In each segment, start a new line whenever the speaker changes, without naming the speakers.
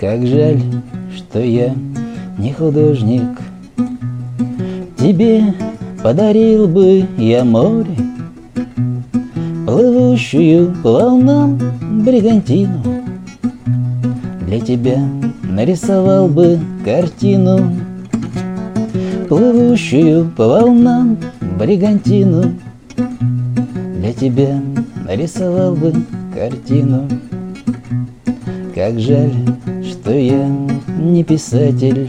Как жаль, что я не художник. Тебе подарил бы я море Плывущую по волнам бригантину. Для тебя нарисовал бы картину Плывущую по волнам бригантину Для тебя нарисовал бы картину. Как жаль, что я не писатель.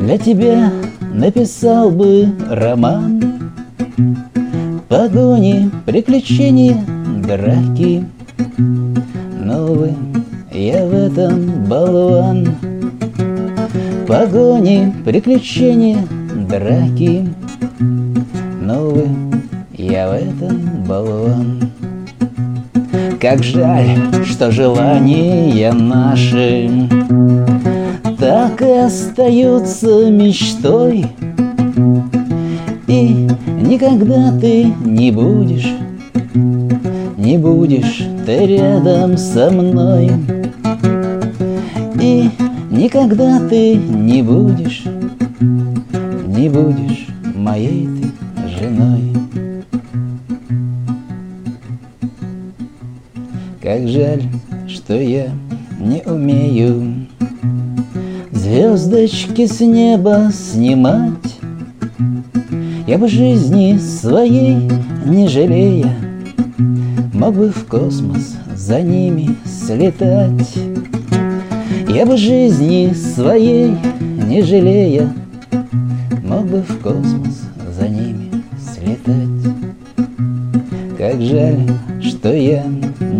Для тебя написал бы роман. Погони, приключения, драки. Но, увы, я в этом болван. Погони, приключения, драки. Но, я в этом болван. Как жаль, что желания наши Так и остаются мечтой. И никогда ты не будешь Не будешь ты рядом со мной. И никогда ты не будешь Не будешь моей ты женой Как жаль, что я не умею Звездочки с неба снимать. Я бы жизни своей не жалея Мог бы в космос за ними слетать. Я бы жизни своей не жалея Мог бы в космос за ними слетать. Как жаль, что я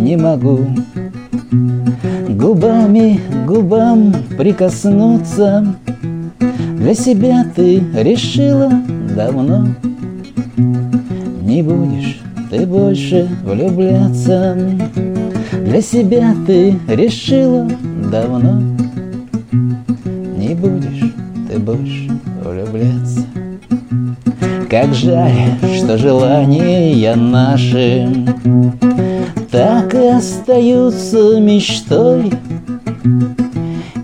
не могу. Губами губам прикоснуться. Для себя ты решила давно. Не будешь ты больше влюбляться. Для себя ты решила давно. Не будешь ты больше влюбляться. Как жаль, что желания наши Так и остаются мечтой.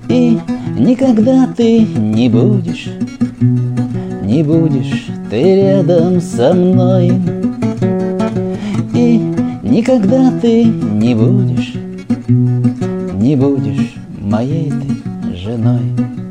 И никогда ты не будешь Не будешь ты рядом со мной. И никогда ты не будешь Не будешь моей ты женой